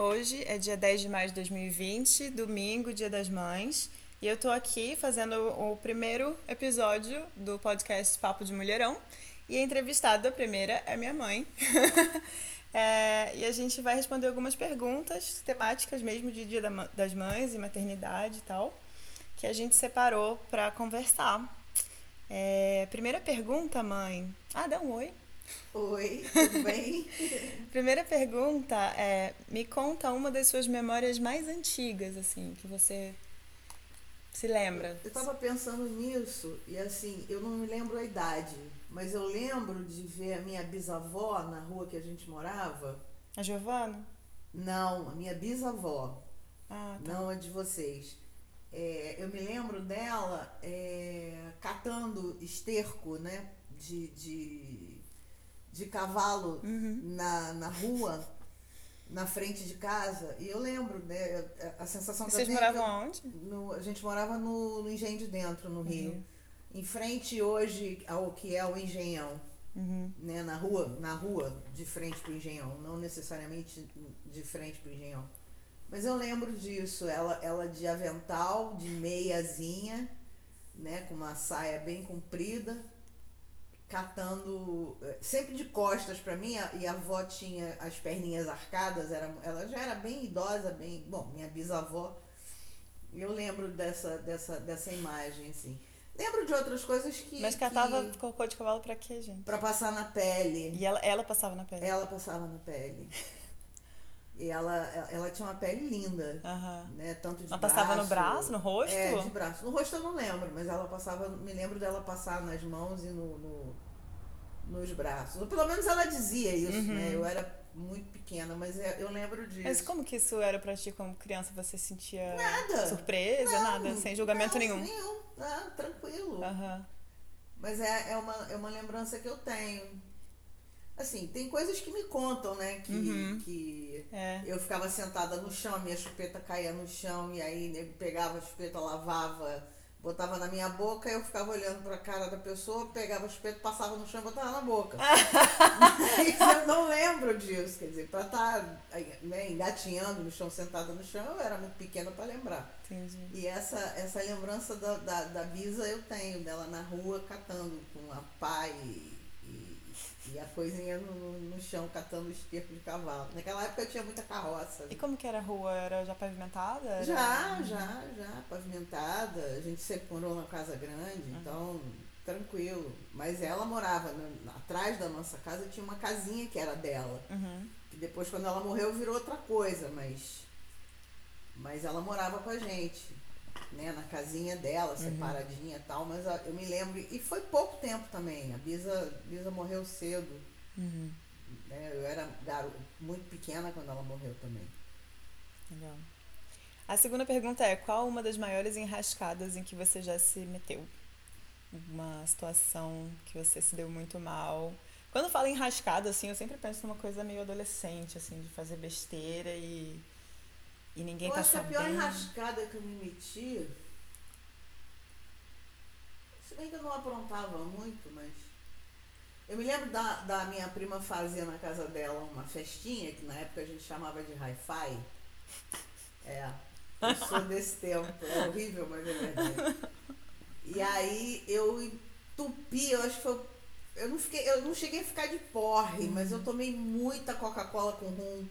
Hoje é dia 10 de maio de 2020, domingo, dia das mães. E eu tô aqui fazendo o primeiro episódio do podcast Papo de Mulherão. E a entrevistada primeira é minha mãe. é, e a gente vai responder algumas perguntas temáticas mesmo de Dia das Mães e maternidade e tal, que a gente separou para conversar. É, primeira pergunta, mãe. Ah, dá um oi. Oi, tudo bem? Primeira pergunta é: me conta uma das suas memórias mais antigas, assim, que você se lembra? Eu estava pensando nisso e assim, eu não me lembro a idade, mas eu lembro de ver a minha bisavó na rua que a gente morava. A Giovana? Não, a minha bisavó. Ah, tá. Não a de vocês. É, eu me lembro dela é, catando esterco, né? De, de, de cavalo uhum. na, na rua, na frente de casa. E eu lembro, né? A sensação e Vocês moravam aonde? No, a gente morava no, no Engenho de Dentro, no Rio. Uhum. Em frente hoje ao que é o Engenhão. Uhum. Né, na rua, na rua de frente pro Engenhão, não necessariamente de frente pro Engenhão. Mas eu lembro disso, ela, ela de avental, de meiazinha, né, com uma saia bem comprida, catando, eh, sempre de costas para mim, e a avó tinha as perninhas arcadas, era, ela já era bem idosa, bem, bom, minha bisavó. Eu lembro dessa, dessa, dessa imagem, assim. Lembro de outras coisas que. Mas catava que, cocô de cavalo pra quê, gente? Pra passar na pele. E ela, ela passava na pele? Ela passava na pele. E ela, ela tinha uma pele linda. Uhum. Né? Tanto de ela braço, passava no braço, no rosto? É, de braço. No rosto eu não lembro, mas ela passava. Me lembro dela passar nas mãos e no, no nos braços. Ou pelo menos ela dizia isso, uhum. né? Eu era muito pequena, mas é, eu lembro disso. Mas como que isso era pra ti como criança? Você sentia nada. surpresa, não, nada, sem julgamento não, nenhum? Nenhum, ah, tranquilo. Uhum. Mas é, é, uma, é uma lembrança que eu tenho. Assim, tem coisas que me contam, né? Que, uhum. que é. eu ficava sentada no chão, minha chupeta caía no chão, e aí nego pegava a chupeta, lavava, botava na minha boca, eu ficava olhando pra cara da pessoa, pegava a chupeta, passava no chão e botava na boca. Mas eu não lembro disso, quer dizer, pra estar tá, né, engatinhando no chão, sentada no chão, eu era muito pequena para lembrar. Entendi. E essa, essa lembrança da, da, da Bisa eu tenho, dela na rua catando com a pai e a coisinha no, no chão catando esterco de cavalo. Naquela época tinha muita carroça. E como que era a rua? Era já pavimentada? Era... Já, já, já, pavimentada. A gente sempre morou numa casa grande, uhum. então tranquilo. Mas ela morava no, atrás da nossa casa, tinha uma casinha que era dela. Uhum. Que depois, quando ela morreu, virou outra coisa, mas. Mas ela morava com a gente né, na casinha dela, uhum. separadinha e tal, mas eu me lembro, e foi pouco tempo também, a Bisa, Bisa morreu cedo. Uhum. Né, eu era garo, muito pequena quando ela morreu também. Legal. A segunda pergunta é: qual uma das maiores enrascadas em que você já se meteu? Uma situação que você se deu muito mal. Quando falo enrascada, assim, eu sempre penso numa coisa meio adolescente, assim, de fazer besteira e e ninguém eu tá acho sabendo. que a pior enrascada que eu me meti. Se bem que eu não aprontava muito, mas. Eu me lembro da, da minha prima fazia na casa dela uma festinha, que na época a gente chamava de hi-fi. É. Eu sou desse tempo. É horrível, mas é verdade. E aí eu entupi, eu acho que foi. Eu não, fiquei, eu não cheguei a ficar de porre, uhum. mas eu tomei muita Coca-Cola com rum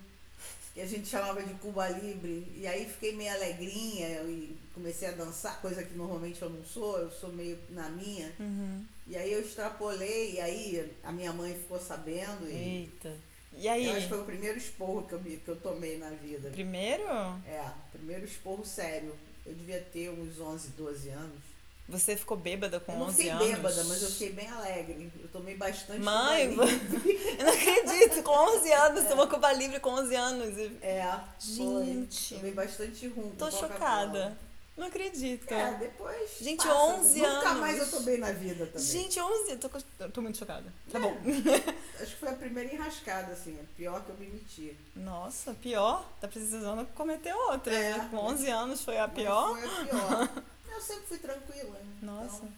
que a gente chamava de Cuba Libre. E aí fiquei meio alegrinha e comecei a dançar, coisa que normalmente eu não sou, eu sou meio na minha. Uhum. E aí eu extrapolei, e aí a minha mãe ficou sabendo. E Eita. E aí? Eu acho que foi o primeiro esporro que eu, que eu tomei na vida. Primeiro? É, primeiro esporro sério. Eu devia ter uns 11, 12 anos. Você ficou bêbada com 11 anos? Eu não fiquei bêbada, mas eu fiquei bem alegre. Eu tomei bastante Mãe, eu não acredito. Com 11 anos, é. tomou Cuba Livre com 11 anos. É. Gente. Foi. Tomei bastante rum. Tô chocada. Não acredito. É, depois. Gente, passa. 11 Nunca anos. Nunca mais eu tomei na vida também. Gente, 11 tô, tô muito chocada. Tá é. bom. Acho que foi a primeira enrascada, assim. A pior que eu me meti. Nossa, pior? Tá precisando cometer outra. É. Né? Com 11 anos foi a pior? Mas foi a pior. eu sempre fui tranquila. Né? Nossa. Então...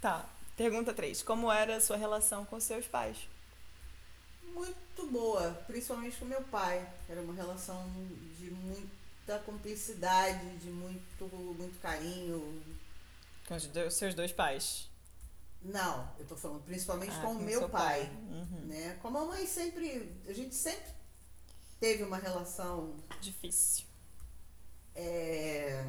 Tá. Pergunta 3. Como era a sua relação com seus pais? muito boa, principalmente com meu pai. Era uma relação de muita cumplicidade, de muito, muito carinho. Com os dois- seus dois pais. Não, eu tô falando principalmente Ah, com o meu pai. pai. Uhum. Né? Com a mamãe sempre. A gente sempre teve uma relação Difícil. é,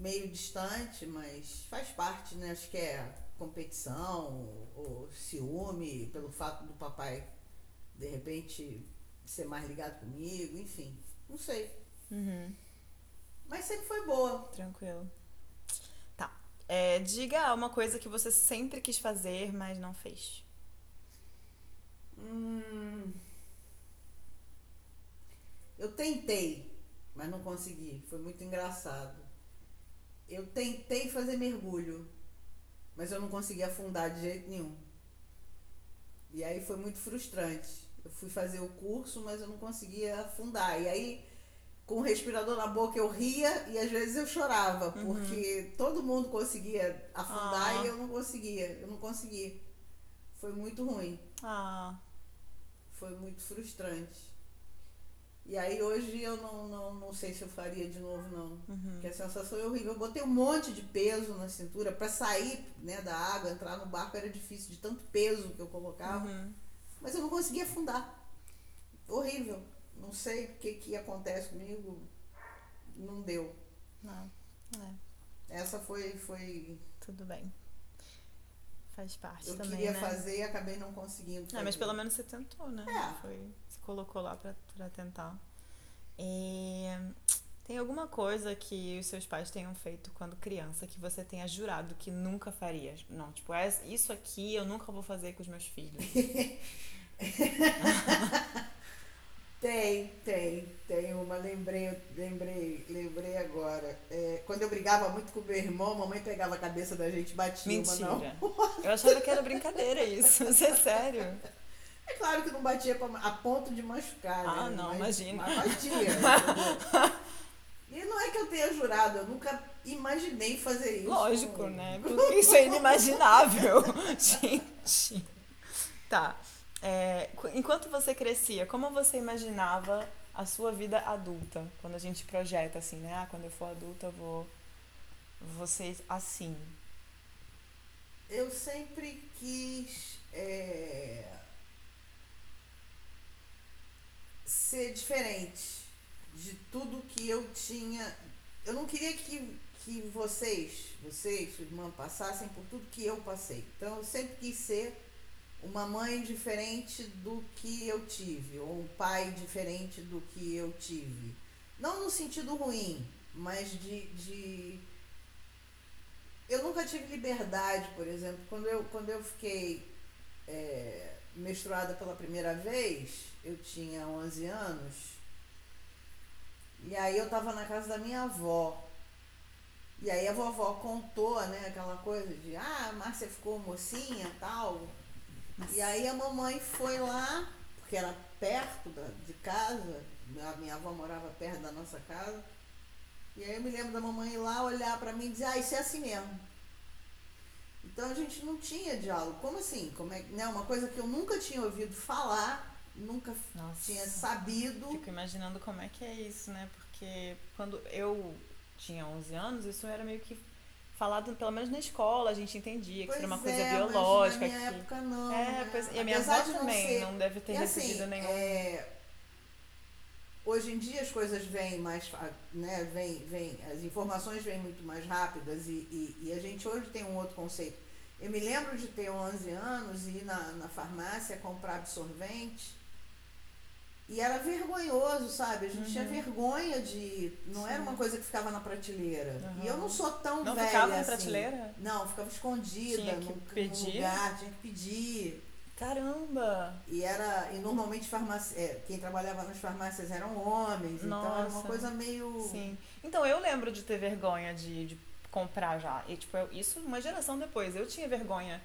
meio distante, mas faz parte, né? Acho que é competição ou ciúme pelo fato do papai de repente ser mais ligado comigo, enfim, não sei. Uhum. Mas sempre foi boa. Tranquilo. Tá. É, diga uma coisa que você sempre quis fazer, mas não fez. Hum, eu tentei, mas não consegui. Foi muito engraçado. Eu tentei fazer mergulho, mas eu não consegui afundar de jeito nenhum. E aí foi muito frustrante. Eu fui fazer o curso, mas eu não conseguia afundar. E aí, com o respirador na boca, eu ria e às vezes eu chorava, porque todo mundo conseguia afundar Ah. e eu não conseguia. Eu não consegui. Foi muito ruim. Ah, Foi muito frustrante. E aí hoje eu não, não, não sei se eu faria de novo, não. Porque a sensação é horrível. Eu botei um monte de peso na cintura para sair né, da água, entrar no barco era difícil de tanto peso que eu colocava. uhum. Mas eu não conseguia afundar. Horrível. Não sei o que, que acontece comigo. Não deu. não. É, Essa foi. foi tudo bem. Faz parte eu também, queria né? fazer e acabei não conseguindo. É, mas fazer. pelo menos você tentou, né? É. Foi, colocou lá pra, pra tentar. E tem alguma coisa que os seus pais tenham feito quando criança que você tenha jurado que nunca faria? Não, tipo, é, isso aqui eu nunca vou fazer com os meus filhos. Tem, tem, tem uma, lembrei, lembrei, lembrei agora. É, quando eu brigava muito com meu irmão, a mamãe pegava a cabeça da gente e batia uma Mentira. não. Eu achava que era brincadeira isso. Isso é sério. É claro que não batia pra- a ponto de machucar, Ah, né? não, mas, imagina. Mas batia. e não é que eu tenha jurado, eu nunca imaginei fazer isso. Lógico, né? Porque isso é inimaginável. Gente. Tá. É, qu- enquanto você crescia, como você imaginava a sua vida adulta? Quando a gente projeta assim, né? Ah, quando eu for adulta eu vou, vou ser assim. Eu sempre quis é, ser diferente de tudo que eu tinha. Eu não queria que, que vocês, vocês, sua irmã, passassem por tudo que eu passei. Então eu sempre quis ser uma mãe diferente do que eu tive, ou um pai diferente do que eu tive. Não no sentido ruim, mas de, de eu nunca tive liberdade, por exemplo. Quando eu, quando eu fiquei é, menstruada pela primeira vez, eu tinha 11 anos. E aí eu tava na casa da minha avó. E aí a vovó contou, né, aquela coisa de, ah, a Márcia ficou mocinha e tal. E aí a mamãe foi lá, porque era perto da, de casa, a minha avó morava perto da nossa casa. E aí eu me lembro da mamãe ir lá olhar pra mim e dizer, ah, isso é assim mesmo. Então a gente não tinha diálogo. Como assim? Como é, né? Uma coisa que eu nunca tinha ouvido falar, nunca Nossa. tinha sabido. Fico imaginando como é que é isso, né? Porque quando eu tinha 11 anos, isso era meio que falado, pelo menos na escola, a gente entendia que Pois isso era uma coisa é, mas biológica. na minha que... época não. É, né? pois, e a minha avó também ser- não deve ter E assim, recebido nenhum. é, hoje em dia as coisas vêm mais, né, vem, vem, as informações vêm muito mais rápidas e, e, e a gente hoje tem um outro conceito. Eu me lembro de ter 11 anos e ir na, na farmácia comprar absorvente e era vergonhoso, sabe? A gente tinha vergonha de. Não era Uhum. Sim. uma coisa que ficava na prateleira. Uhum. E eu não sou tão Não velha ficava na assim. prateleira? Não, ficava escondida Tinha que pedir? lugar, tinha que pedir. Caramba! E era. E normalmente farmácia, é, quem trabalhava nas farmácias eram homens, então era uma Nossa. coisa meio. Sim. Então eu lembro de ter vergonha de, de comprar já. E tipo, eu- isso uma geração depois. Eu tinha vergonha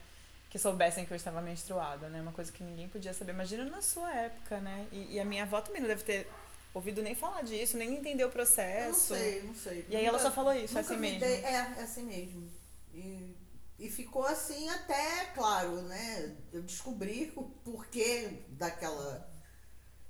que soubessem que eu estava menstruada, né? Uma coisa que ninguém podia saber. Imagina na sua época, né? E, e a minha avó também não deve ter ouvido nem falar disso, nem entender o Eu processo. não sei, não sei. E aí ela Nunca- só falou isso, é nunca assim me mesmo. dei- é, é assim mesmo. E e ficou assim até, claro, né? Eu descobri o porquê daquela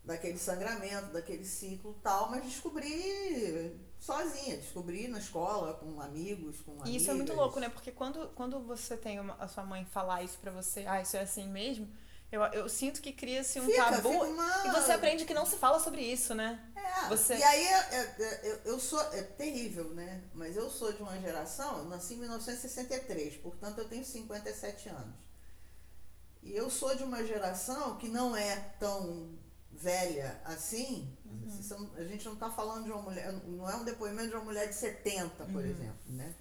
daquele sangramento, daquele ciclo tal, mas descobri sozinha, descobri na escola, com amigos, com amigas. E isso é muito louco, né? Porque quando, quando você tem uma, a sua mãe falar isso pra você, ah, isso é assim mesmo, eu, eu sinto que cria-se um Fica, tabu fica uma- e você aprende que não se fala sobre isso, né? É, Você- E aí é- é- eu, eu sou. É terrível, né? Mas eu sou de uma geração, eu nasci em 1963, portanto eu tenho 57 anos. E eu sou de uma geração que não é tão velha assim. São- A gente não está falando de uma mulher, não é um depoimento de uma mulher de 70, por exemplo, né?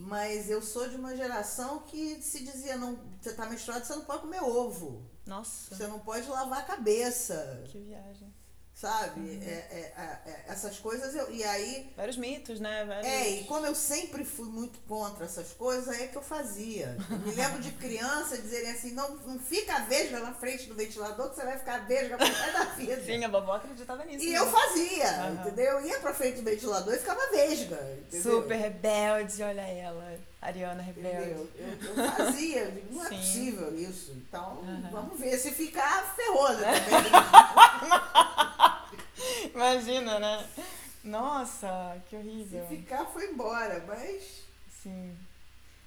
Mas eu sou de uma geração que se dizia, não, você está menstruado, você não pode comer ovo. Nossa, Você não pode lavar a cabeça que viagem. Sabe? É, é, é, é, essas coisas eu, e aí Vários mitos, né? Vários... é e como eu sempre fui muito contra essas coisas aí é que eu fazia. Eu me lembro de criança dizerem assim não, não fica vesga na frente do ventilador que você vai ficar vesga pro resto da vida. Sim, a vovó acreditava nisso. E né? eu fazia, Aham. entendeu? Eu ia pra frente do ventilador e ficava vesga, entendeu? Super rebelde, olha ela. Ariana rebelde. Eu, eu fazia, eu digo, não é Sim. possível isso. Então, Aham. vamos ver. Se ficar, ferrou, né? Imagina, né? Nossa, que Se horrível. ficar, foi embora. Mas Sim.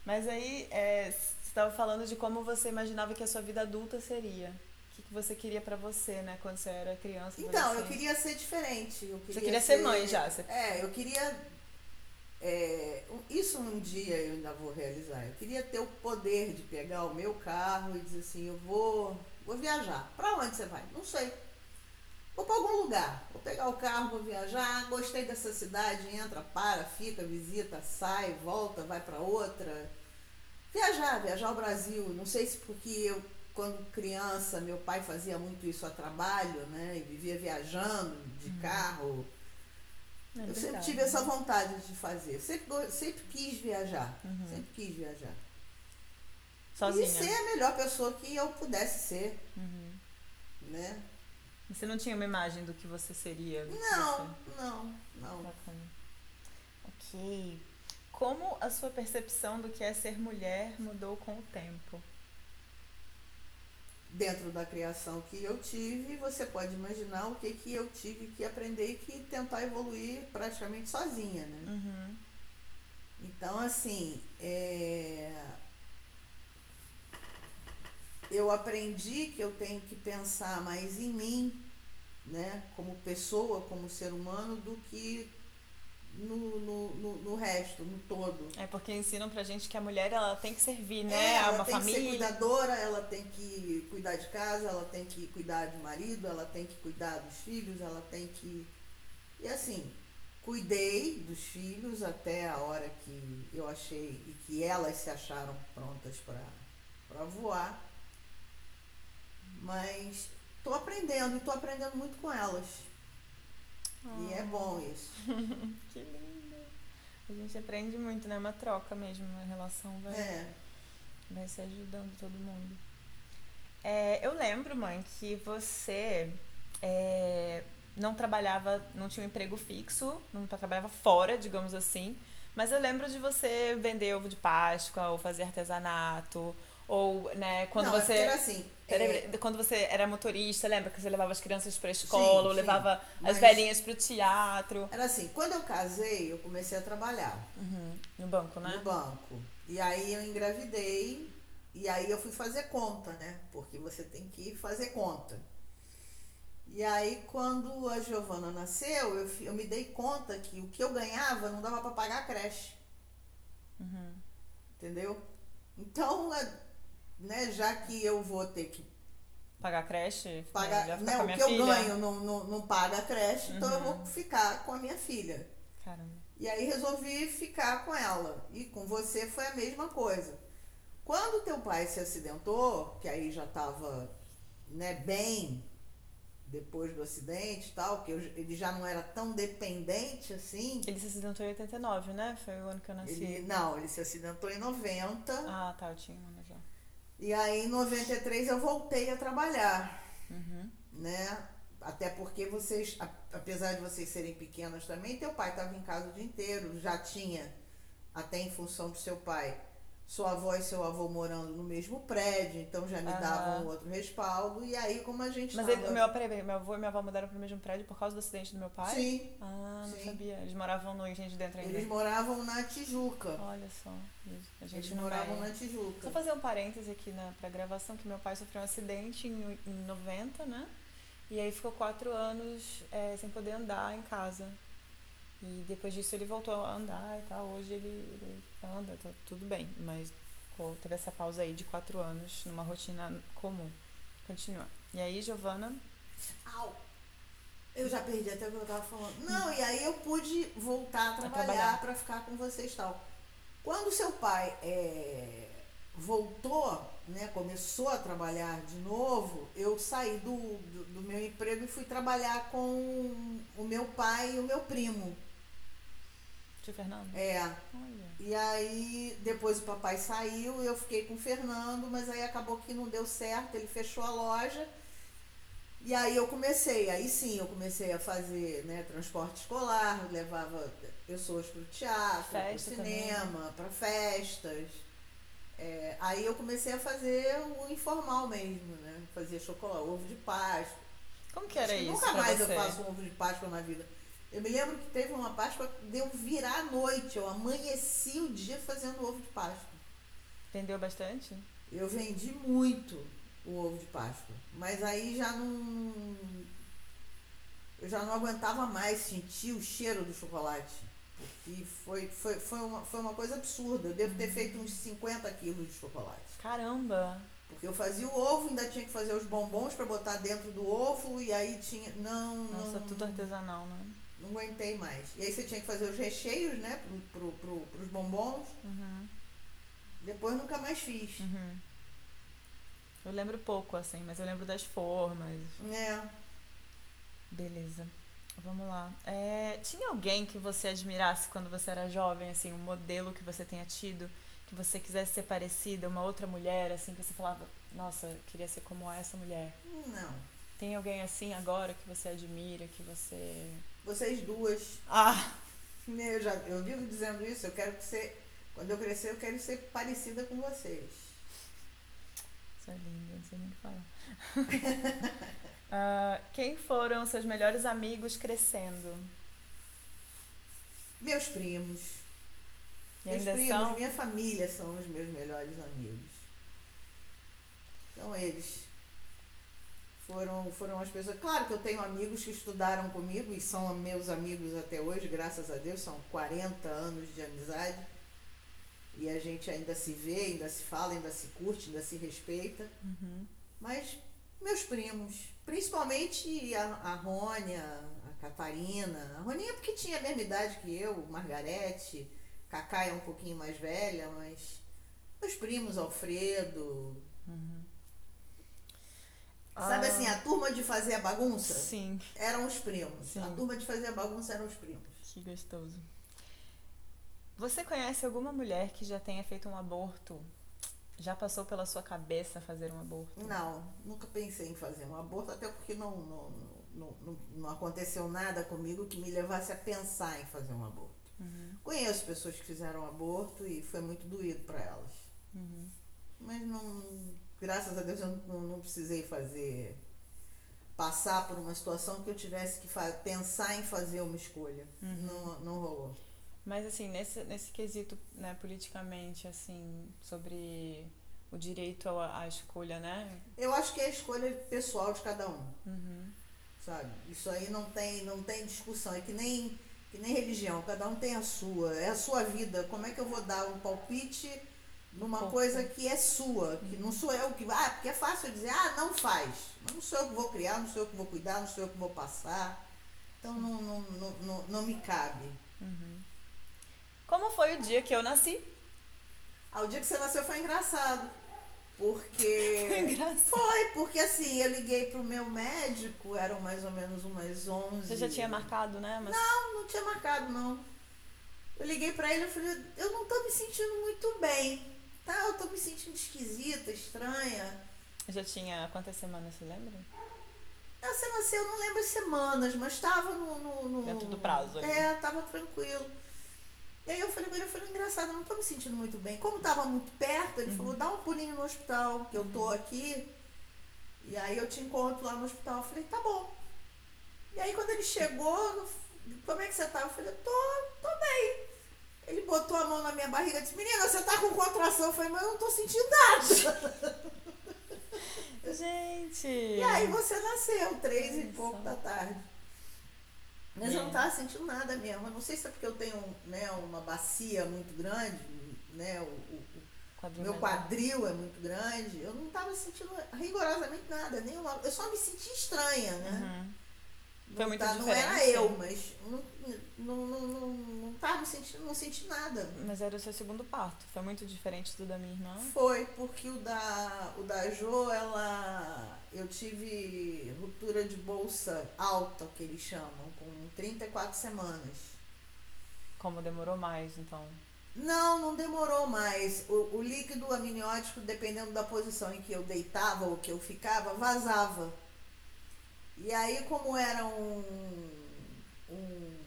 Mas aí, é, você estava falando de como você imaginava que a sua vida adulta seria. O que, que você queria pra você, né? Quando você era criança. Então, eu queria ser diferente. Eu queria queria ser mãe já, você- É, eu queria. É, isso um dia eu ainda vou realizar. Eu queria ter o poder de pegar o meu carro e dizer assim: eu vou, vou viajar. Pra onde você vai? Não sei. Vou pra algum lugar. Vou pegar o carro, vou viajar. Gostei dessa cidade, entra, para, fica, visita, sai, volta, vai pra outra. Viajar, viajar ao Brasil. Não sei se porque eu, quando criança, meu pai fazia muito isso a trabalho, né? E vivia viajando de carro. É eu sempre tive essa vontade de fazer. Sempre, go- sempre quis viajar. Uhum. Sempre quis viajar. Sozinha. E ser a melhor pessoa que eu pudesse ser, Uhum. né? Você não tinha uma imagem do que você seria? Não, você- não, não. Bacana. Ok. Como a sua percepção do que é ser mulher mudou com o tempo? Dentro da criação que eu tive, você pode imaginar o que, que eu tive que aprender e que tentar evoluir praticamente sozinha, né? Uhum. Então, assim, é, eu aprendi que eu tenho que pensar mais em mim, né, como pessoa, como ser humano, do que no, no, no, no resto, no todo. É porque ensinam pra gente que a mulher ela tem que servir, né? É, a ela uma tem que ser família. cuidadora, ela tem que cuidar de casa, ela tem que cuidar do marido, ela tem que cuidar dos filhos, ela tem que. E assim, cuidei dos filhos até a hora que eu achei e que elas se acharam prontas para voar. Mas estou aprendendo e estou aprendendo muito com elas. E é bom isso. Que lindo. A gente aprende muito, né? Uma troca mesmo, uma relação vai, É. vai se ajudando todo mundo. É, eu lembro, mãe, que você é, não trabalhava, não tinha um emprego fixo, não trabalhava fora, digamos assim. Mas eu lembro de você vender ovo de Páscoa, ou fazer artesanato, ou, né, quando Não, é você. era assim. É, Quando você era motorista, lembra que você levava as crianças pra escola, ou sim, levava mas- as velhinhas pro teatro? Era assim, quando eu casei, eu comecei a trabalhar. Uhum, No banco, né? no banco. E aí eu engravidei e aí eu fui fazer conta, né? Porque você tem que fazer conta. E aí quando a Giovana nasceu, eu, eu me dei conta que o que eu ganhava não dava para pagar a creche, Uhum. entendeu? Então, né, já que eu vou ter que Pagar creche? pagar, né, o que eu filha. ganho não, não, não paga a creche, então eu Uhum. vou ficar com a minha filha. Caramba. E aí resolvi ficar com ela. E com você foi a mesma coisa. Quando teu pai se acidentou, que aí já estava né, bem depois do acidente e tal, que eu- ele já não era tão dependente assim. Ele se acidentou em 89, né? Foi o ano que eu nasci. Ele, não, ele se acidentou em 90. Ah, tá, eu tinha. E aí em 93 eu voltei a trabalhar. Uhum. né? Até porque vocês, apesar de vocês serem pequenas também, teu pai estava em casa o dia inteiro, já tinha, até em função do seu pai, sua avó e seu avô morando no mesmo prédio, então já me davam outro respaldo. E aí, como a gente Mas tava... ele, meu, peraí, meu avô e minha avó mudaram pro mesmo prédio por causa do acidente do meu pai? Sim, Ah, não Sim. sabia. Eles moravam no Engenho de Dentro ainda. eles moravam na Tijuca. Olha só. A gente Eles moravam é... na Tijuca. Só fazer um parêntese aqui na, pra gravação, que meu pai sofreu um acidente em, em 90, né? E aí ficou quatro anos é, sem poder andar em casa. E depois disso ele voltou a andar e tal. Hoje ele, ele anda, tá tudo bem. Mas ficou- teve essa pausa aí de quatro anos numa rotina comum. Continua. E aí, Giovana? Au! Eu já perdi até o que eu tava falando. Não, e aí eu pude voltar a trabalhar. para ficar com vocês e tal. Quando seu pai é, voltou, né, começou a trabalhar de novo, eu saí do, do, do meu emprego e fui trabalhar com o meu pai e o meu primo. Tio Fernando? É, Olha. e aí depois o papai saiu, eu fiquei com o Fernando, mas aí acabou que não deu certo, ele fechou a loja. E aí eu comecei, aí sim, eu comecei a fazer né, transporte escolar, levava pessoas para o teatro, para o também. cinema, para festas. É, aí eu comecei a fazer o informal mesmo, né? Fazia chocolate, ovo de Páscoa. Como que era Acho que isso Nunca mais você? eu faço um ovo de Páscoa na vida. Eu me lembro que teve uma Páscoa de eu virar à noite. Eu amanheci o dia fazendo ovo de Páscoa. Vendeu bastante? Eu vendi muito o ovo de Páscoa. Mas aí já não. Eu já não aguentava mais sentir o cheiro do chocolate. Porque foi, foi, foi, uma, foi uma coisa absurda. Eu devo ter feito uns 50 quilos de chocolate. Caramba! Porque eu fazia o ovo, ainda tinha que fazer os bombons para botar dentro do ovo, e aí tinha. Não, Nossa, não. tudo artesanal, né? Não aguentei mais. E aí você tinha que fazer os recheios, né? Pro, pro, pro, pros bombons. Uhum, Depois nunca mais fiz. uhum. Eu lembro pouco, assim, mas eu lembro das formas. É. Beleza. Vamos lá. É, tinha alguém que você admirasse quando você era jovem, assim, um modelo que você tenha tido, que você quisesse ser parecida, uma outra mulher, assim, que você falava, nossa, queria ser como essa mulher. Não. Tem alguém assim agora que você admira, que você. Vocês duas. Ah! Eu, já, eu vivo dizendo isso, eu quero que você. Quando eu crescer, eu quero ser parecida com vocês. Isso é lindo, não sei nem o que falar. Ah, quem foram seus melhores amigos crescendo? Meus primos. E meus primos, são? minha família são os meus melhores amigos. São eles. Foram, foram as pessoas. Claro que eu tenho amigos que estudaram comigo e são meus amigos até hoje, graças a Deus, são 40 anos de amizade. E a gente ainda se vê, ainda se fala, ainda se curte, ainda se respeita. Uhum. Mas meus primos, principalmente a, a Rônia, a Catarina. A Roninha porque tinha a mesma idade que eu, Margarete, Cacá é um pouquinho mais velha, mas meus primos, Alfredo. Sabe Ah, assim, a turma de fazer a bagunça Sim, eram os primos. Sim. A turma de fazer a bagunça eram os primos. que gostoso. Você conhece alguma mulher que já tenha feito um aborto? Já passou pela sua cabeça fazer um aborto? Não, nunca pensei em fazer um aborto, até porque não, não, não, não, não aconteceu nada comigo que me levasse a pensar em fazer um aborto. Uhum, Conheço pessoas que fizeram aborto e foi muito doído para elas. uhum. Mas não, graças a Deus eu não, não precisei fazer, passar por uma situação que eu tivesse que pensar em fazer uma escolha. Não, não rolou. Mas assim, nesse, nesse quesito, né, politicamente, assim, sobre o direito à, à escolha, né? Eu acho que é a escolha pessoal de cada um. Uhum. sabe? Isso aí não tem, não tem discussão. É que nem, que nem religião, cada um tem a sua, é a sua vida. Como é que eu vou dar um palpite numa Pouco. coisa que é sua, que não sou eu que. Ah, porque é fácil eu dizer, ah, não faz. Mas não sou eu que vou criar, não sou eu que vou cuidar, não sou eu que vou passar. Então não, não, não, não, não me cabe. Como foi o dia que eu nasci? Ah, o dia que você nasceu foi engraçado. Porque. Engraçado. Foi, porque assim, eu liguei pro meu médico, eram mais ou menos umas 11. Você já tinha marcado, né? Mas... Não, não tinha marcado, não. Eu liguei pra ele e falei, eu não tô me sentindo muito bem. Tá, eu tô me sentindo esquisita, estranha. Já tinha quantas semanas, você lembra? Ah, Você nasceu, eu não lembro as semanas, mas tava no, no, no- Dentro do prazo ali. É, tava tranquilo. E aí eu falei com ele, eu falei, engraçado, eu não tô me sentindo muito bem. Como tava muito perto, ele uhum. falou, dá um pulinho no hospital, que eu tô aqui. E aí eu te encontro lá no hospital. Eu falei, tá bom. E aí quando ele chegou, como é que você tá? Eu falei, tô, tô bem. Ele botou a mão na minha barriga e disse, menina, você tá com contração? Eu falei, mas eu não tô sentindo nada. Gente! E aí você nasceu, três e pouco da tarde. Mas é. eu não tava sentindo nada mesmo. Eu não sei se é porque eu tenho né, uma bacia muito grande, né? O, o, meu quadril é muito grande. Eu não tava sentindo rigorosamente nada, nenhuma. Eu só me senti estranha, né? Uhum. Foi muito tá, diferente. Não era eu, mas não, não, não, não, não tava sentindo, não senti nada. Mas era o seu segundo parto. Foi muito diferente do da minha irmã? Foi, porque o da, o da Jo, ela. Eu tive ruptura de bolsa alta, que eles chamam, com 34 semanas. Como demorou mais, então? Não, não demorou mais. O, o líquido amniótico, dependendo da posição em que eu deitava ou que eu ficava, vazava. E aí, como era um, um.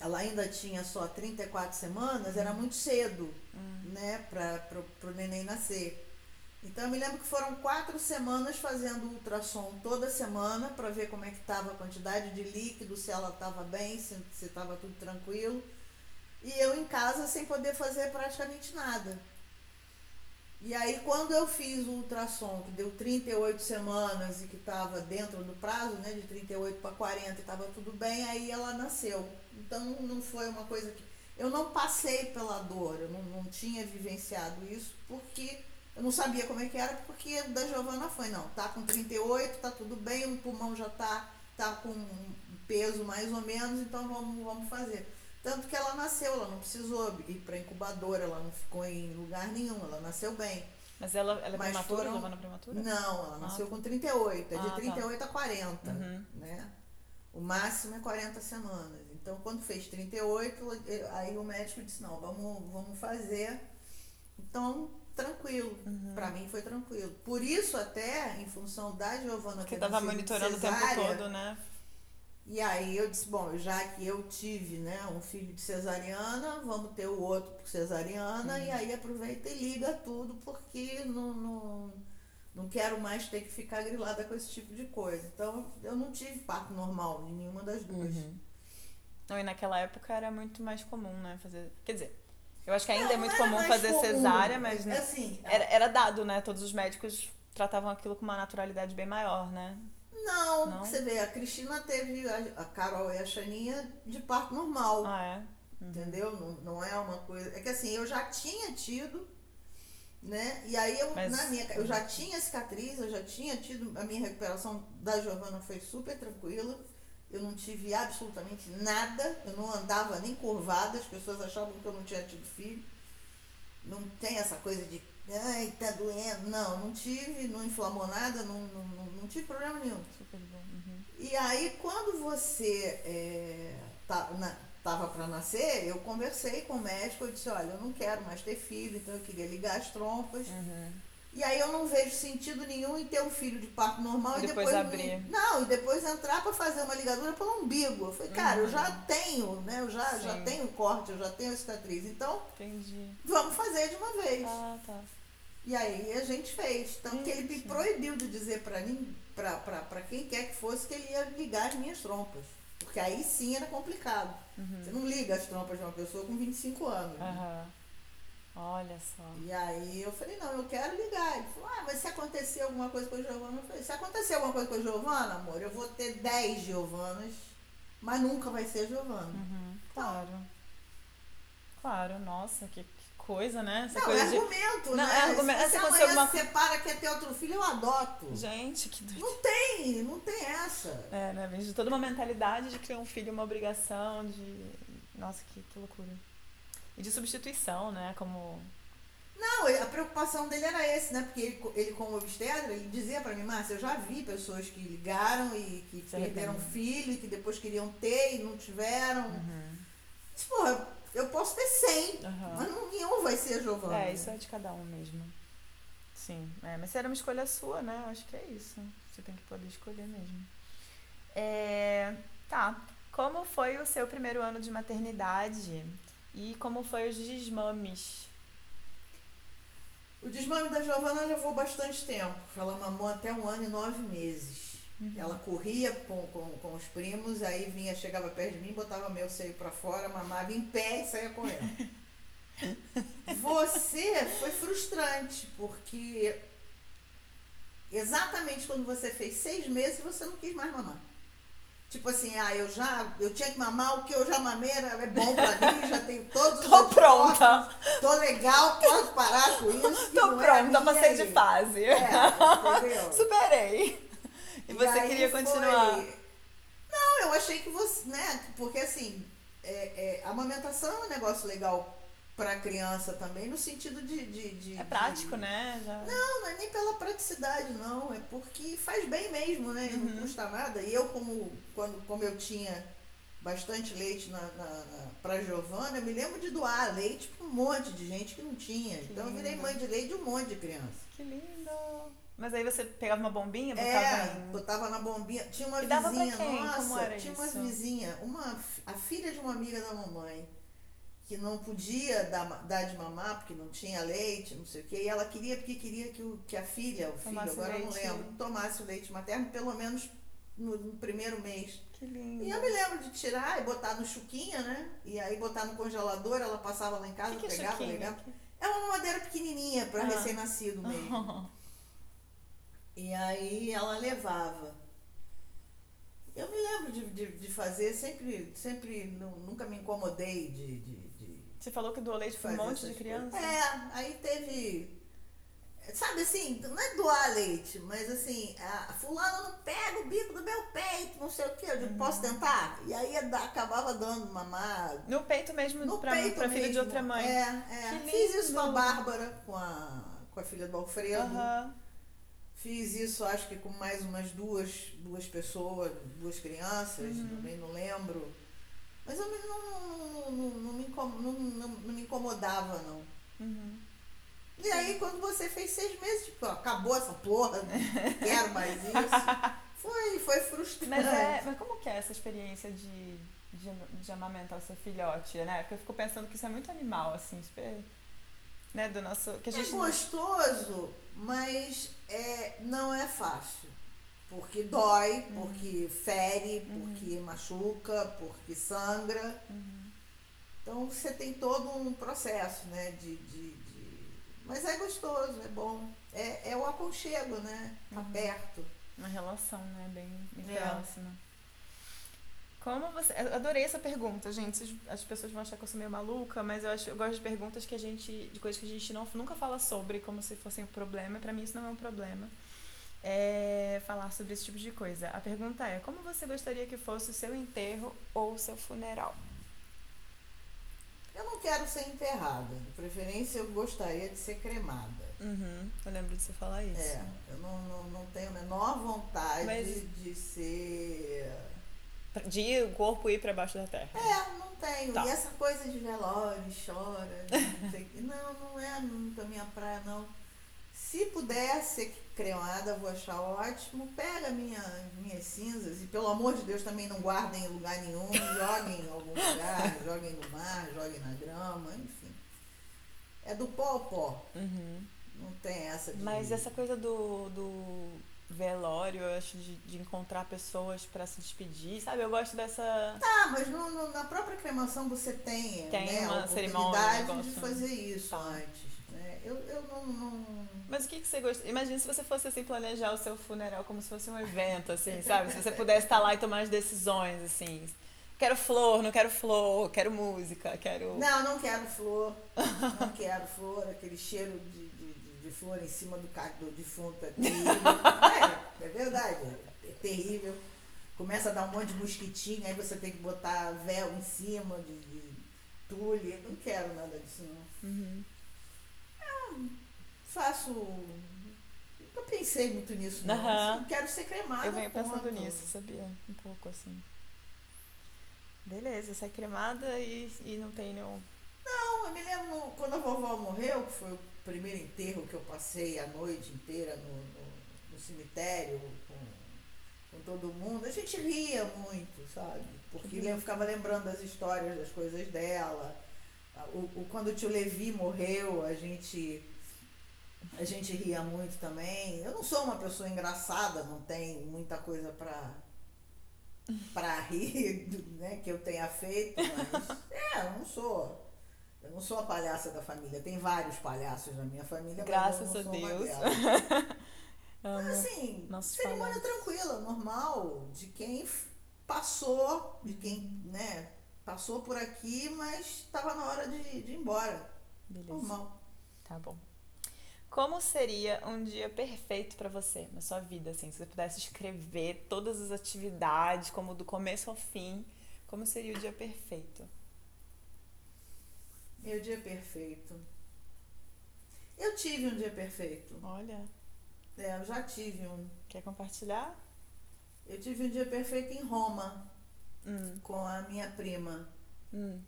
Ela ainda tinha só 34 semanas, era muito cedo, uhum. né, para o neném nascer. Então eu me lembro que foram quatro semanas fazendo ultrassom toda semana para ver como é que estava a quantidade de líquido, se ela estava bem, se estava tudo tranquilo. E eu em casa sem poder fazer praticamente nada. E aí, quando eu fiz o ultrassom, que deu 38 semanas e que estava dentro do prazo, né, de 38 para 40, estava tudo bem, aí ela nasceu. Então, não foi uma coisa que. Eu não passei pela dor, eu não, não tinha vivenciado isso, porque eu não sabia como é que era, porque da Giovana foi, não, tá com 38, tá tudo bem, o pulmão já tá, tá com peso mais ou menos, então vamos, vamos fazer. Tanto que ela nasceu, ela não precisou ir para incubadora, ela não ficou em lugar nenhum, ela nasceu bem. Mas ela, ela é Mas prematura, foram... Giovana prematura? Não, ela nasceu ah, com 38, é de 38 tá. a 40, uhum. né? O máximo é 40 semanas. Então, quando fez 38, aí o médico disse, não, vamos, vamos fazer. Então, tranquilo. Uhum. Para mim foi tranquilo. Por isso, até, em função da Giovana que estava monitorando cesárea, o tempo todo, né? E aí eu disse, bom, já que eu tive né, um filho de cesariana, vamos ter o outro por cesariana, uhum. e aí aproveita e liga tudo, porque não, não, não quero mais ter que ficar grilada com esse tipo de coisa. Então eu não tive parto normal em nenhuma das duas. Uhum. Não, e naquela época era muito mais comum, né? Fazer. Quer dizer, eu acho que ainda é não, é muito comum fazer comum. cesárea, mas né, assim, era, era dado, né? Todos os médicos tratavam aquilo com uma naturalidade bem maior, né? Não, não? você vê, a Cristina teve, a, Carol e a Xaninha, de parto normal. Ah, é? Uhum. Entendeu? Não, não é uma coisa. É que assim, eu já tinha tido, né? E aí eu, Mas... na minha, eu já tinha cicatriz, eu já tinha tido. A minha recuperação da Giovana foi super tranquila. Eu não tive absolutamente nada. Eu não andava nem curvada. As pessoas achavam que eu não tinha tido filho. Não tem essa coisa de ai, tá doendo. Não, não tive, não inflamou nada, não, não, não, tive problema nenhum. Super. Uhum. E aí, quando você é, tá, na, tava para nascer, eu conversei com o médico, eu disse, olha, eu não quero mais ter filho, então eu queria ligar as trompas. Uhum. E aí eu não vejo sentido nenhum em ter um filho de parto normal e, e depois, depois abrir. Não, e depois entrar para fazer uma ligadura pelo umbigo. Eu falei, cara, uhum. eu já tenho, né? Eu já, já tenho corte, eu já tenho a cicatriz. Então, Entendi. vamos fazer de uma vez. Ah, tá. E aí a gente fez. Tanto que ele me proibiu de dizer para mim, para quem quer que fosse, que ele ia ligar as minhas trompas. Porque aí sim era complicado. Uhum. Você não liga as trompas de uma pessoa com 25 anos. Uhum. Né? Olha só. E aí eu falei, não, eu quero ligar. Ele falou, ah, mas se acontecer alguma coisa com a Giovana, eu falei, se acontecer alguma coisa com a Giovana, amor, eu vou ter 10 Giovanas, mas nunca vai ser Giovana. Uhum, claro. Então, claro, nossa, que coisa, né? Essa não, coisa é de... argumento, não, né? É argumento. Se, se amanhã alguma... se separa, quer ter outro filho, eu adoto. Gente, que doido. Não tem, não tem essa. É, né? Vem de toda uma mentalidade de criar um filho uma obrigação, de... Nossa, que, que loucura. E de substituição, né? Como... Não, a preocupação dele era esse, né? Porque ele, ele como obstetra, ele dizia para mim, Márcia, eu já vi pessoas que ligaram e que Você perderam filho e que depois queriam ter e não tiveram. Uhum. Mas, porra, eu posso ter 100, uhum. mas não, nenhum vai ser Giovanna. É, isso é de cada um mesmo. Sim, é, mas era uma escolha sua, né? Acho que é isso. Você tem que poder escolher mesmo. É, tá. Como foi o seu primeiro ano de maternidade? E como foi os desmames? O desmame da Giovana levou bastante tempo. Ela mamou até um ano e nove meses. Uhum. Ela corria com, com, com os primos, aí vinha, chegava perto de mim, botava meu seio para fora, mamava em pé e saía correndo. Você foi frustrante, porque exatamente quando você fez seis meses, você não quis mais mamar. Tipo assim, ah, eu já, eu tinha que mamar o que eu já mamei, é bom pra mim, já tenho todos os Tô pronta. Tô legal, posso parar com isso. Tô é pronta, é passei de fase. É, Superei. E, e você queria continuar? Foi... Não, eu achei que você, né, porque assim, é, é, a amamentação é um negócio legal para criança também, no sentido de. de, de é prático, de... né? Já... Não, não é nem pela praticidade, não. É porque faz bem mesmo, né? Uhum. Não custa nada. E eu, como, quando, como eu tinha bastante leite na, na, na para Giovana, eu me lembro de doar leite para um monte de gente que não tinha. Que então lindo. eu virei mãe de leite de um monte de criança. Que lindo! Mas aí você pegava uma bombinha, botava É, em... botava na bombinha. Tinha uma e vizinha, nossa, tinha isso? uma vizinha, uma, a filha de uma amiga da mamãe que não podia dar, dar de mamar porque não tinha leite, não sei o quê, e ela queria porque queria que, o, que a filha, o filho, agora eu não lembro, tomasse o leite materno pelo menos no, no, primeiro mês. Que lindo. E eu me lembro de tirar e botar no chuquinha, né? E aí botar no congelador, ela passava lá em casa, que que pegava, é pegava. É uma madeira pequenininha para ah. recém-nascido mesmo. E aí ela levava. Eu me lembro de, de, de fazer, sempre, sempre nunca me incomodei de, de você falou que doou leite para um monte de criança? É, aí teve. Sabe assim, não é doar leite, mas assim, a fulano não pega o bico do meu peito, não sei o quê. Eu digo, uhum. posso tentar? E aí acabava dando mamar. No peito mesmo, no pra, peito pra filha de outra mãe. É, é. Fiz isso com a Bárbara, com a, com a filha do Alfredo. Uhum. Fiz isso, acho que com mais umas duas, duas pessoas, duas crianças, uhum. também não lembro. Mas eu não, não, não, me, não, me incomodava, não. Uhum. E aí, quando você fez seis meses, tipo, acabou essa porra, não quero mais isso. Foi, foi frustrante. Mas, é, mas como que é essa experiência de, de, de amamentar o seu filhote, né? Porque eu fico pensando que isso é muito animal, assim, super. Né, do nosso. Que a é gente é gostoso, mas é, não é fácil. Porque dói, uhum. porque fere, uhum. porque machuca, porque sangra. Uhum. Então você tem todo um processo, né? De, de, de... Mas é gostoso, é bom. É, é o aconchego, né? Tá uhum. perto. Uma relação, né? Bem, bem é. próxima. Como você. Eu adorei essa pergunta, gente. As pessoas vão achar que eu sou meio maluca, mas eu, acho, eu gosto de perguntas que a gente. de coisas que a gente não, nunca fala sobre, como se fossem um problema. Para mim isso não é um problema é, falar sobre esse tipo de coisa. A pergunta é: como você gostaria que fosse o seu enterro ou o seu funeral? Eu não quero ser enterrada. De preferência, eu gostaria de ser cremada. Uhum, eu lembro de você falar isso. É, eu não, não, não tenho a menor vontade Mas... de ser. De o corpo ir para baixo da terra. É, não tenho. Tá. E essa coisa de velório, chora. não, não é muito a minha praia, não. Se puder ser cremada, vou achar ótimo. Pega minha, minhas cinzas e, pelo amor de Deus, também não guardem em lugar nenhum. Joguem em algum lugar, joguem no mar, joguem na grama, enfim. É do pó ao pó. Uhum. Não tem essa de... Mas essa coisa do, do velório, eu acho, de, de encontrar pessoas para se despedir, sabe? Eu gosto dessa. Tá, mas no, no, na própria cremação você tem, tem né, uma a cerimônia de fazer isso tá. antes. Né? Eu, eu não, não mas o que, que você gosta? Imagina se você fosse assim planejar o seu funeral como se fosse um evento, assim, sabe? Se você pudesse estar lá e tomar as decisões, assim. Quero flor, não quero flor, quero música, quero. Não, não quero flor. Não quero flor, aquele cheiro de, de, de flor em cima do, do defunto é terrível. É, é verdade, é terrível. Começa a dar um monte de mosquitinho, aí você tem que botar véu em cima de, de tule. Não quero nada disso, não. Uhum. É, faço. Nunca pensei muito nisso, não. Uhum. Quero ser cremada. Eu venho pensando nisso, sabia? Um pouco assim. Beleza, sai cremada e, e não tem nenhum. Não, eu me lembro quando a vovó morreu, que foi o primeiro enterro que eu passei a noite inteira no, no, no cemitério com, com todo mundo, a gente ria muito, sabe? Porque eu ficava lembrando das histórias, das coisas dela. O, o- quando o tio Levi morreu, a gente a gente ria muito também. Eu não sou uma pessoa engraçada, não tenho muita coisa pra para rir, né, que eu tenha feito, mas é, eu não sou eu não sou a palhaça da família. Tem vários palhaços na minha família, Graças a Deus. Mas assim, palhaços. tranquila, normal, de quem passou, de quem, né, passou por aqui, mas estava na hora de, de ir embora. Beleza. Normal. Tá bom. Como seria um dia perfeito pra você na sua vida, assim, se você pudesse escrever todas as atividades, como do começo ao fim, como seria o dia perfeito? Meu dia perfeito. Eu tive um dia perfeito. Olha, É, eu já tive um. quer compartilhar? Eu tive um dia perfeito em Roma Hum, com a minha prima. hum.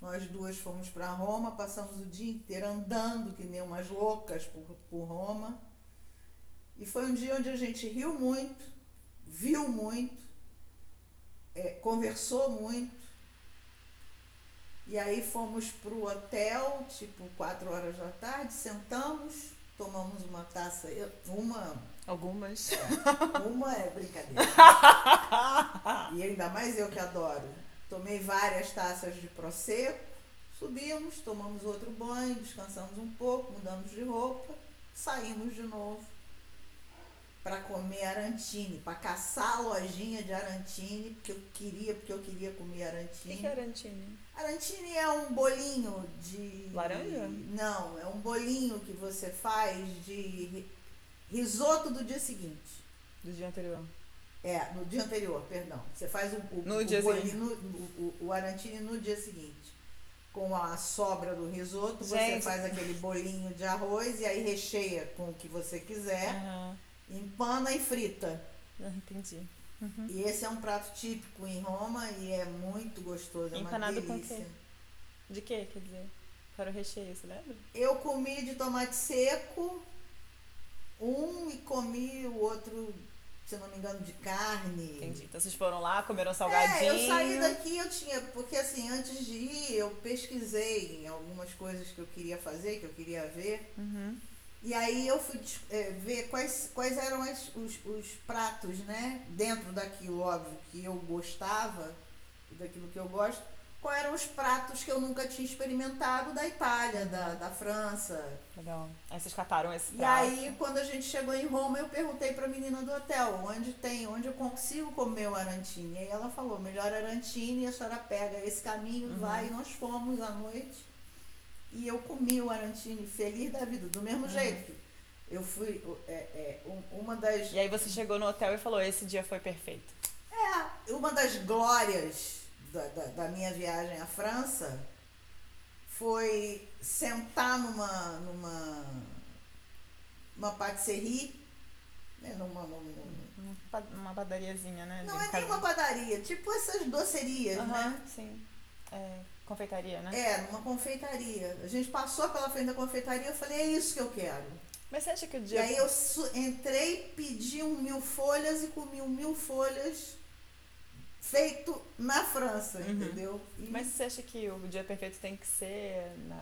Nós duas fomos para Roma, passamos o dia inteiro andando que nem umas loucas por, por Roma. E foi um dia onde a gente riu muito, viu muito, é, conversou muito. E aí fomos pro hotel, tipo, quatro horas da tarde, sentamos, tomamos uma taça, uma, Algumas. uma é brincadeira. E ainda mais eu que adoro. Tomei várias taças de prosecco, subimos, tomamos outro banho, descansamos um pouco, mudamos de roupa, saímos de novo para comer arantine, para caçar a lojinha de arantine, porque eu queria, porque eu queria comer O que, arantine. que é Arantini? Arantine é um bolinho de. Laranja? Não, é um bolinho que você faz de ri- risoto do dia seguinte. Do dia anterior. É, no dia anterior, perdão. Você faz o, o, No o dia bolinho, no- o, o, arantine no dia seguinte. Com a sobra do risoto, você Gente. faz aquele bolinho de arroz e aí recheia com o que você quiser, Aham. empana e frita. Ah, Entendi. E esse é um prato típico em Roma e é muito gostoso, é uma Empanado com quê? De quê, quer dizer? Para o recheio, você lembra? Eu comi de tomate seco um e comi o outro, se não me engano, de carne. Entendi. Então vocês foram lá, comeram salgadinho. É, eu saí daqui, eu tinha, porque assim, antes de ir, eu pesquisei em algumas coisas que eu queria fazer, que eu queria ver. Uhum. E aí eu fui é, ver quais, quais eram as- os, os pratos, né? Dentro daquilo, óbvio, que eu gostava, e daquilo que eu gosto, quais eram os pratos que eu nunca tinha experimentado da Itália, da, da França. Legal. Aí vocês cataram esse E prato. aí, quando a gente chegou em Roma, eu perguntei pra menina do hotel onde tem, onde eu consigo comer o arantine. E aí ela falou, melhor arantine, a senhora pega esse caminho, Uhum. vai, e nós fomos à noite. E eu comi o arantine feliz da vida, do Uhum. mesmo jeito. Eu fui, é, é, um- uma das. E aí você chegou no hotel e falou, esse dia foi perfeito. É, uma das glórias da, da, da minha viagem à França foi sentar numa. numa. uma patisserie, né, numa, numa- Uma pa- Uma padariazinha, né? Não é nem uma padaria, tipo essas docerias, Aham, né? sim. É, confeitaria, né? É, numa confeitaria. A gente passou pela frente da confeitaria eu falei, é isso que eu quero. Mas você acha que o E dia. aí eu entrei, pedi um mil folhas e comi um mil folhas feito na França, entendeu? E- Mas você acha que o dia perfeito tem que ser na,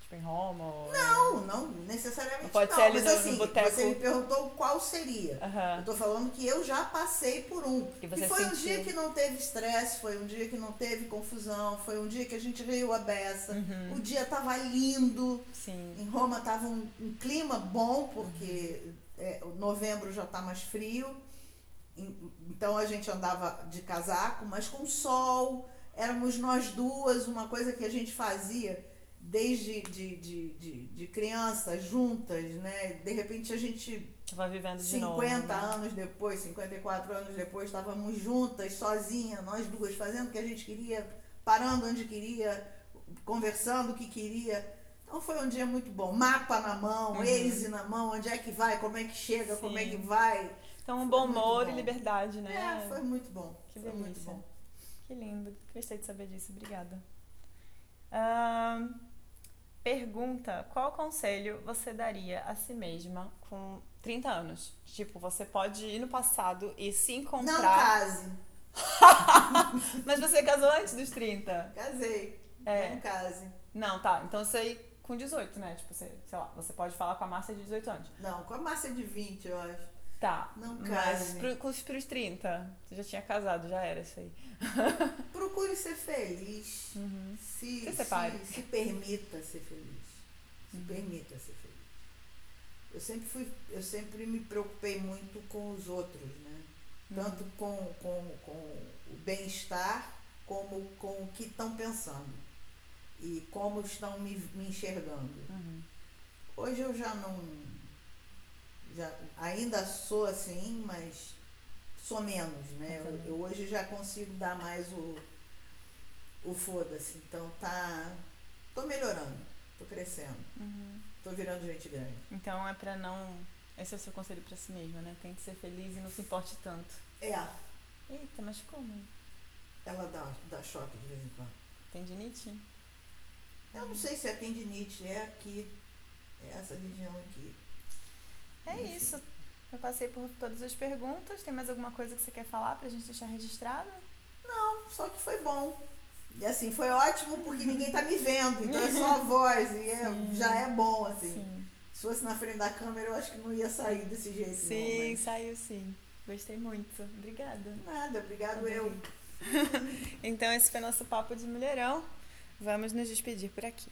tipo, em Roma? Ou... Não, não necessariamente Não pode não, ser ali mas no- no assim, boteco. você me perguntou qual seria. Aham. Eu tô falando que eu já passei por um. E você e foi um sentiu. dia que não teve estresse, foi um dia que não teve confusão, foi um dia que a gente riu a beça. Uhum. O dia tava lindo. Sim. Em Roma tava um, um clima bom, porque é, novembro já tá mais frio. Então a gente andava de casaco, mas com sol. Éramos nós duas, uma coisa que a gente fazia desde de, de, de, de criança, juntas, né? De repente a gente Tava vivendo de 50 novo. né? anos depois, 54 anos depois, estávamos juntas, sozinhas, nós duas, fazendo o que a gente queria, parando onde queria, conversando o que queria. Então foi um dia muito bom. Mapa na mão, Uhum. Waze na mão, onde é que vai, como é que chega, como é Sim. que vai. Então, um bom muito humor bom. e liberdade, né? É, foi muito bom. Que foi muito delícia. bom. Que lindo. Gostei de saber disso. Obrigada. Ahn, pergunta: qual conselho você daria a si mesma com 30 anos? Tipo, você pode ir no passado e se Não encontrar. case. Mas você casou antes dos 30. Casei. É. Não case. Não, tá. Então você com 18, né? Tipo, você, sei lá, você pode falar com a Márcia de 18 anos. Não, com a Márcia de 20, eu acho. Tá. Não Mas case. pro, com os pros 30, você já tinha casado, já era isso aí. Procure ser feliz. Uhum. Se, Se separe. se, se permita ser feliz. Se permita ser feliz. Eu sempre fui, eu sempre me preocupei muito com os outros, né? Tanto com, com, com o bem-estar como com o que estão pensando. E como estão me, me enxergando. Uhum. Hoje eu já não. Já, ainda sou assim, mas sou menos, né? Eu, eu hoje já consigo dar mais o, o foda-se. Então tá. tô melhorando, tô crescendo, Uhum. tô virando gente grande. Então é pra não. Esse é o seu conselho pra si mesma, né? Tem que ser feliz e não se importe tanto. É, Eita, mas como? ela dá, dá choque de vez em quando. Tendinite? Eu não sei se é tendinite, é aqui, é essa região aqui. É isso. Eu passei por todas as perguntas. Tem mais alguma coisa que você quer falar pra gente deixar registrado? Não, só que foi bom. E assim, foi ótimo porque ninguém tá me vendo, então é só a voz, e é- já é bom, assim. Sim. Se fosse na frente da câmera, eu acho que não ia sair desse jeito. Sim, não, saiu sim. Gostei muito. Obrigada. mas nada, obrigado Adorei. eu. Então esse foi nosso papo de mulherão. Vamos nos despedir por aqui.